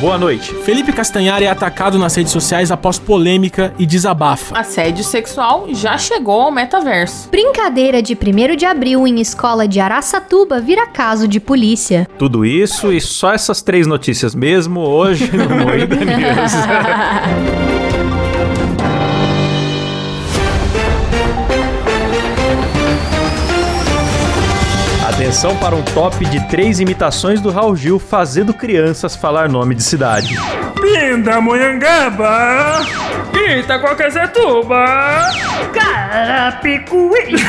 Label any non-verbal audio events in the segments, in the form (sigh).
Boa noite. Felipe Castanhari é atacado nas redes sociais após polêmica e desabafa. Assédio sexual já chegou ao metaverso. Brincadeira de 1 de abril em escola de Araçatuba vira caso de polícia. Tudo isso e só essas três notícias mesmo hoje no Moída (laughs) News. (laughs) Atenção para um top de três imitações do Raul Gil fazendo crianças falar nome de cidade. Pinda Monhangaba, Itacoaquecetuba, Carapicuíba.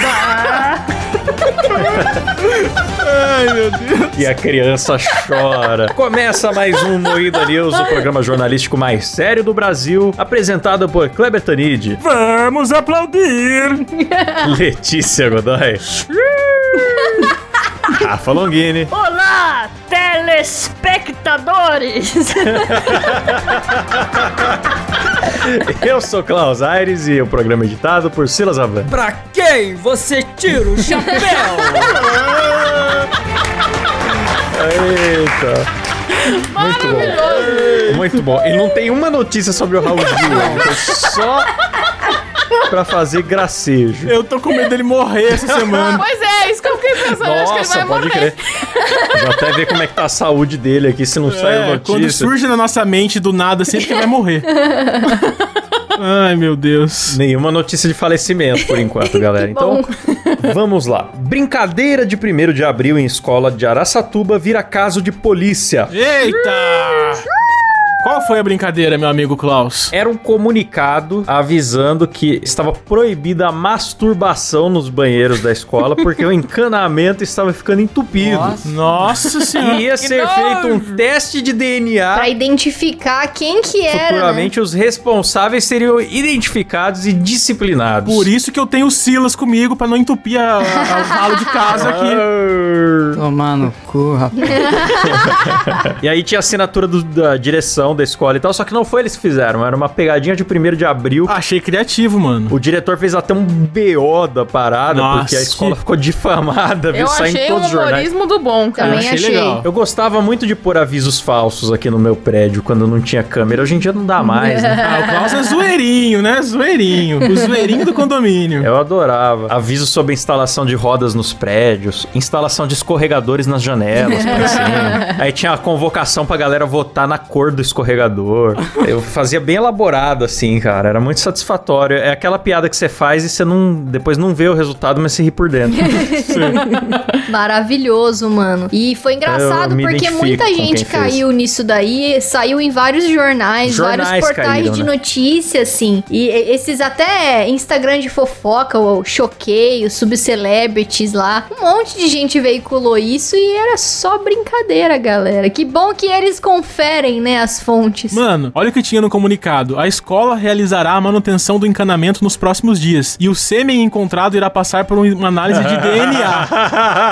Ai, meu Deus. E a criança chora. Começa mais um Moída News, o programa jornalístico mais sério do Brasil, apresentado por Kleber Tanid, Vamos aplaudir. Letícia Godoy, (laughs) Rafa Longini Olá, telespectadores! (laughs) Eu sou Klaus Aires e o programa é editado por Silas Avan. Pra quem você tira o chapéu? Eita. Muito bom. Muito bom. E não tem uma notícia sobre o Raul Gil? Foi só pra fazer gracejo. Eu tô com medo dele morrer essa semana. (laughs) Pois é, isso que eu fiquei pensando. acho que ele Nossa, vai pode morrer. crer. Vou até ver como é que tá a saúde dele aqui, se não É, quando notícia. surge na nossa mente do nada, sempre que vai morrer. (laughs) Ai, meu Deus. Nenhuma notícia de falecimento por enquanto, (laughs) galera. Então, vamos lá. Brincadeira de 1 de abril em escola de Araçatuba vira caso de polícia. Eita! Qual foi a brincadeira, meu amigo Klaus? Era um comunicado avisando que estava proibida a masturbação nos banheiros da escola porque o (laughs) encanamento estava ficando entupido. Nossa E senhora. ia ser feito um teste de DNA. Pra identificar quem que era, né? Futuramente, os responsáveis seriam identificados e disciplinados. Por isso que eu tenho o Silas comigo, pra não entupir a, a- o ralo de casa aqui. Tomar no cu, rapaz. (laughs) E aí tinha a assinatura do- da direção da escola e tal, só que não foi eles que fizeram, era uma pegadinha de 1 de abril. Achei criativo, mano. O diretor fez até um BO da parada, Nossa, porque a escola que- (laughs) ficou difamada, viu? Eu Saiu em achei um todos os jornais. humorismo do bom, cara. Também achei achei. legal. Eu gostava muito de pôr avisos falsos aqui no meu prédio quando não tinha câmera. Hoje em dia não dá mais, né? (laughs) Ah, o Klaus é zoeirinho, né? Zoeirinho. O zoeirinho do condomínio. Eu adorava. Aviso sobre instalação de rodas nos prédios, instalação de escorregadores nas janelas, pra (laughs) cima. Aí tinha a convocação pra galera votar na cor do escorregador. (laughs) Eu fazia bem elaborado, assim, cara. Era muito satisfatório. É aquela piada que você faz e você não. Depois não vê o resultado, mas você ri por dentro. (laughs) Maravilhoso, mano. E foi engraçado porque muita gente fez. caiu nisso daí, saiu em vários jornais, Jornais vários portais caíram, de né? notícia, assim. E e- esses até Instagram de fofoca, o Choqueio, Subcelebrities lá. Um monte de gente veiculou isso e era só brincadeira, galera. Que bom que eles conferem, né, as fontes. Mano, olha o que tinha no comunicado. A escola realizará a manutenção do encanamento nos próximos dias. E o sêmen encontrado irá passar por um- uma análise de DNA.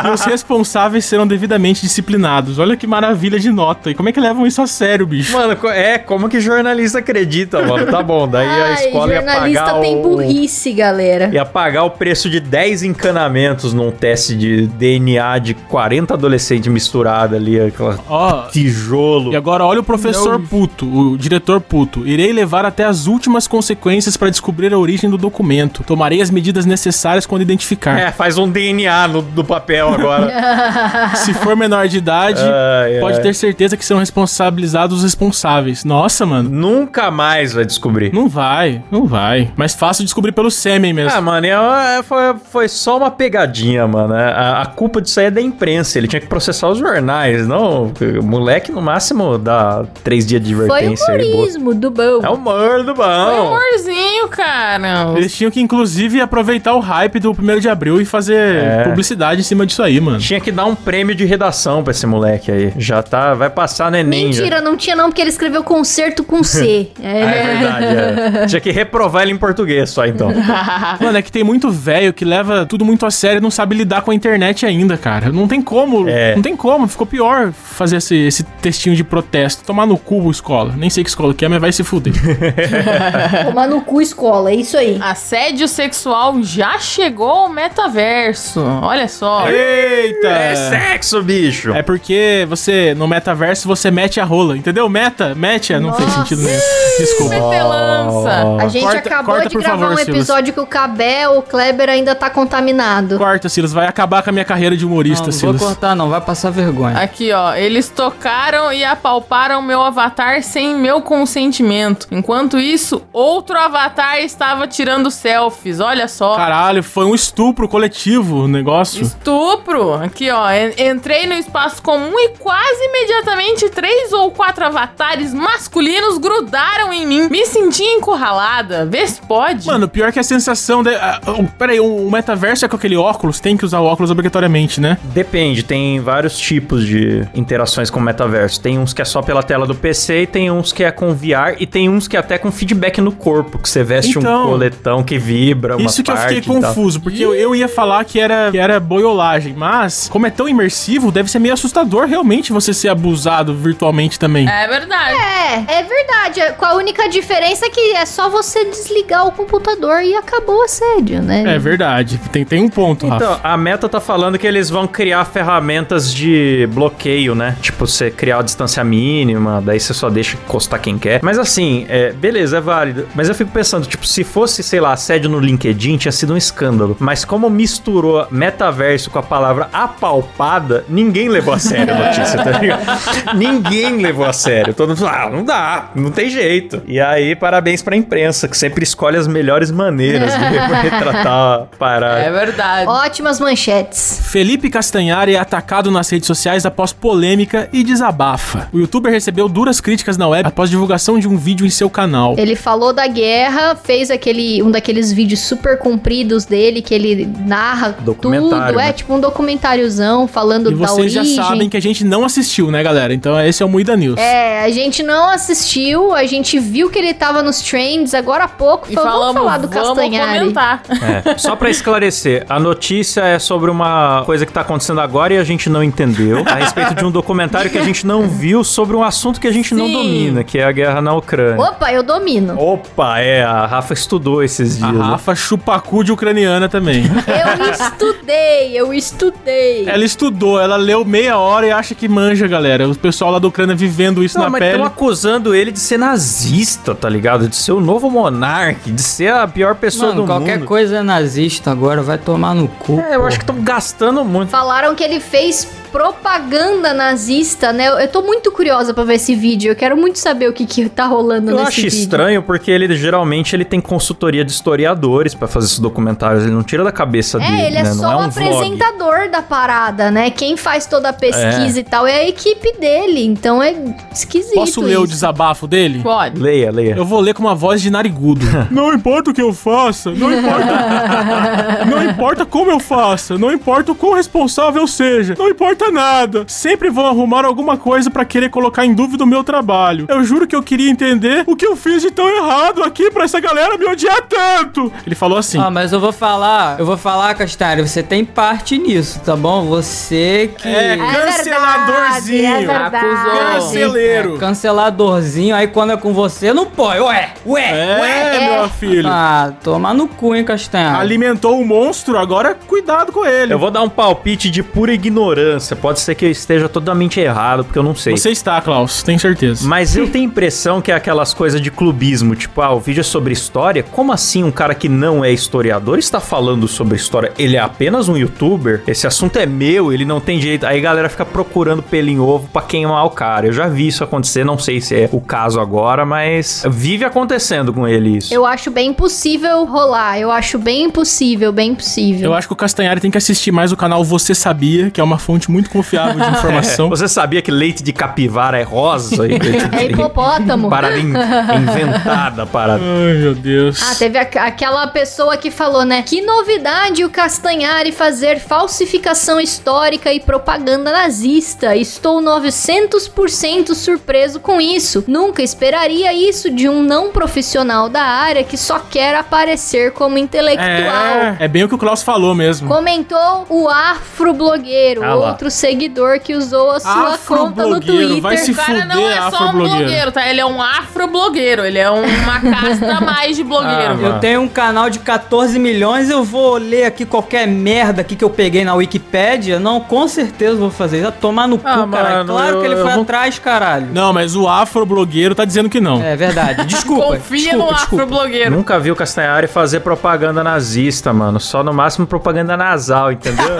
e os responsáveis serão devidamente disciplinados. Olha que maravilha de nota. E como é que levam isso a sério, bicho? Mano, é, como que jornalista acredita, mano? Tá bom, daí a Ai, escola ia jornalista pagar tem o... burrice, galera. Ia pagar o preço de 10 encanamentos num teste de DNA de 40 adolescentes misturados ali, aquela Ó, tijolo. E agora olha o professor puto, o diretor puto. Irei levar até as últimas consequências para descobrir a origem do documento. Tomarei as medidas necessárias quando identificar. É, faz um DNA no, do papel agora. (laughs) Se for menor de idade, Ai, pode ai. ter certeza que serão responsabilizados os responsáveis. Nossa, mano. Nunca mais vai descobrir. Não vai, não vai. Mas fácil descobrir pelo sêmen mesmo. Ah, mano, é- é- foi, foi só uma pegadinha, mano. A, a culpa disso aí é da imprensa. Ele tinha que processar os jornais, não. O moleque, no máximo, dá três dias de Foi advertência boa. humorismo do bom. É o humor do Foi bom. humorzinho, cara. Eles tinham que, inclusive, aproveitar o hype do 1 de abril e fazer É. publicidade em cima disso aí, mano. Tinha que dar um prêmio de redação pra esse moleque aí. Já tá, vai passar no Enem já. Mentira, não tinha não, porque ele escreveu concerto com C. (laughs) Ah, é verdade, é. Tinha que reprovar ele em português só, então. (laughs) Mano, é que tem muito velho que leva tudo muito a sério e não sabe lidar com a internet ainda, cara. Não tem como. É. Não tem como. Ficou pior fazer esse, esse textinho de protesto. Tomar no cu escola. Nem sei que escola que é, mas vai se fuder. (laughs) Tomar no cu escola, é isso aí. Assédio sexual já chegou ao metaverso. Olha só. Eita! É sexo, bicho. É porque você, no metaverso, você mete a rola, entendeu? Meta, mete, não fez Nossa. sentido nenhum. Desculpa. Metelança. A gente Corta- acabou corta, de gravar favor, um Silas. episódio que o Cabé, o Kleber ainda tá contaminado. Corta, Silas, vai acabar com a minha carreira de humorista, Não, não vou Silas. cortar não, vai passar vergonha. Aqui, ó. Eles tocaram e apalparam meu avatar sem meu consentimento. Enquanto isso, outro avatar estava tirando selfies. Olha só. Caralho, foi um estupro coletivo o negócio. Estupro. Aqui, ó. En- Entrei no espaço comum e quase imediatamente três ou quatro avatares masculinos grudaram em mim. Me senti encurralada. Vê se pode. Mano, pior que a sensação de. ah, oh, peraí, o, o metaverso é com aquele óculos, tem que usar o óculos obrigatoriamente, né? Depende, tem vários tipos de interações com o metaverso. Tem uns que é só pela tela do PC, e tem uns que é com VR, e tem uns que é até com feedback no corpo, que você veste Então, um coletão que vibra, uma Isso que eu fiquei confuso, porque eu, eu ia falar que era, que era boiolagem, mas, como é tão imersivo, deve ser meio assustador realmente você ser abusado virtualmente também. É verdade. É, é verdade. É, Com a única diferença que é só você desligar o computador e acabou o assédio, né? É, verdade. Tem, tem um ponto, Então, Rafa. a meta tá falando que eles vão criar ferramentas de bloqueio, né? Tipo, você criar a distância mínima, daí você só deixa encostar quem quer. Mas assim, é, beleza, é válido. Mas eu fico pensando, tipo, se fosse, sei lá, assédio no LinkedIn, tinha sido um escândalo. Mas como misturou metaverso com a palavra apalpada, ninguém levou a sério a notícia, tá ligado? (laughs) ninguém levou a sério. Todo mundo falou, ah, não dá, não tem jeito. E aí, parabéns pra imprensa, que sempre escolhe as melhores maneiras de (laughs) retratar a parada. É verdade. Ótimas manchetes. Felipe Castanhari é atacado nas redes sociais após polêmica e desabafa. O youtuber recebeu duras críticas na web após divulgação de um vídeo em seu canal. Ele falou da guerra, fez aquele um daqueles vídeos super compridos dele que ele narra Documentário, tudo, é né? tipo um documentáriozão falando E da vocês já origem. sabem que a gente não assistiu, né, galera? Então esse é o Muida News. É, a gente não assistiu, a gente viu que ele tava nos trends agora há pouco. E falou, falamos, vamos falar do vamos Castanhari. comentar. É, só pra esclarecer, a notícia é sobre uma coisa que tá acontecendo agora e a gente não entendeu, a respeito de um documentário que a gente não viu sobre um assunto que a gente não Sim. domina, que é a guerra na Ucrânia. Opa, eu domino. Opa, é, a Rafa estudou esses A dias. né? Rafa chupacu de ucraniana também. (laughs) Eu estudei, eu estudei. ela estudou, ela leu meia hora e acha que manja, galera. O pessoal lá da Ucrânia vivendo isso Não, na mas pele. estão acusando ele de ser nazista, tá ligado? De ser o novo monarca, de ser a pior pessoa Mano, do qualquer mundo. coisa é nazista agora, vai tomar no cu. É, eu pô. acho que estão gastando muito. Falaram que ele fez propaganda nazista, né? Eu, eu tô muito curiosa pra ver esse vídeo. Eu quero muito saber o que que tá rolando Eu nesse acho vídeo. estranho porque ele geralmente ele tem consultoria de historiadores pra fazer esses documentários, ele não tira da cabeça dele, É, ele é né? só não é o um vlog. apresentador da parada, né? Quem faz toda a pesquisa e tal é a equipe dele. Então é esquisito. Posso ler o isso. desabafo dele? Pode. Leia, leia. Eu vou ler com uma voz de narigudo. (laughs) não importa o que eu faça, não importa. (laughs) não importa como eu faça, não importa o quão responsável eu seja, não importa nada. Sempre vão arrumar alguma coisa pra querer colocar em dúvida o meu trabalho. Eu juro que eu queria entender o que eu fiz de tão errado aqui pra essa galera me odiar tanto. Ele falou assim. Ah, mas eu vou falar, eu vou falar, Castanho, você tem parte nisso, tá bom? Você que. É, É canceladorzinho. verdade, é verdade. Acusou. Canceleiro. Canceladorzinho, aí quando é com você, não pode. Ué, ué, É, ué. meu filho. Ah, toma no cu, hein, Castanho. Alimentou o monstro, agora cuidado com ele. Eu vou dar um palpite de pura ignorância. Pode ser que eu esteja totalmente errado, porque eu não sei. Você está, Klaus, tenho certeza. Mas eu tenho a impressão que é aquelas coisas de clubismo, tipo, ah, o vídeo é sobre história. Como assim um cara que não é historiador está falando sobre história? Ele é apenas um youtuber? Esse assunto é meu, ele não tem direito. Aí a galera fica procurando pelo em ovo pra queimar o cara. Eu já vi isso acontecer, não sei se é o caso agora, mas vive acontecendo com ele isso. Eu acho bem impossível rolar. Eu acho bem impossível, bem impossível. Eu acho que o Castanhari tem que assistir mais o canal Você Sabia, que é uma fonte muito confiável de informação. (laughs) Você sabia que leite de capivara é rosa? E É hipopótamo. Parada in- inventada, a parada. Ai, meu Deus. Ah, teve a- aquela pessoa que falou, né? Que novidade o Castanhari fazer falsificação histórica e propaganda nazista. Estou 900% surpreso com isso. Nunca esperaria isso de um não profissional da área que só quer aparecer como intelectual. É, é bem o que o Klaus falou mesmo. Comentou o afroblogueiro, Ah lá. Outro seguidor que usou a sua conta no Twitter. vai se O cara não fuder, é só um blogueiro, tá? Ele é um afroblogueiro. Ele é uma casta a (laughs) mais de blogueiro. Ah, Eu tenho um canal de 14 milhões, eu vou ler aqui qualquer merda aqui que eu peguei na Wikipédia? Não, com certeza vou fazer. Vai tomar no cu, Ah, caralho. mano, Claro que ele eu- foi eu vou- atrás, caralho. Não, mas o afroblogueiro tá dizendo que não. É verdade. (laughs) Desculpa. Confia desculpa, no afroblogueiro. Nunca vi o Castanhari fazer propaganda nazista, mano. Só no máximo propaganda nasal, entendeu? (laughs)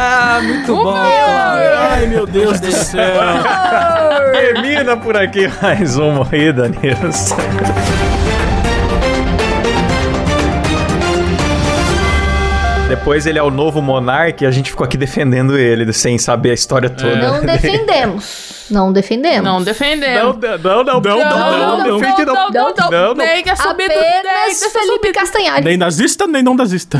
Ah, muito bom. Ai, meu Deus do céu. Termina por aqui mais um Morrida News. Depois ele é o novo monarca e a gente ficou aqui defendendo ele, sem saber a história toda. Não defendemos. Não defendemos. Não defendemos. não, não, não, Não, não, não, não. não, não, não, Não, não. Nem que a subida nem Apenas que a Felipe subida. Castanhari. Nem nazista, nem não nazista.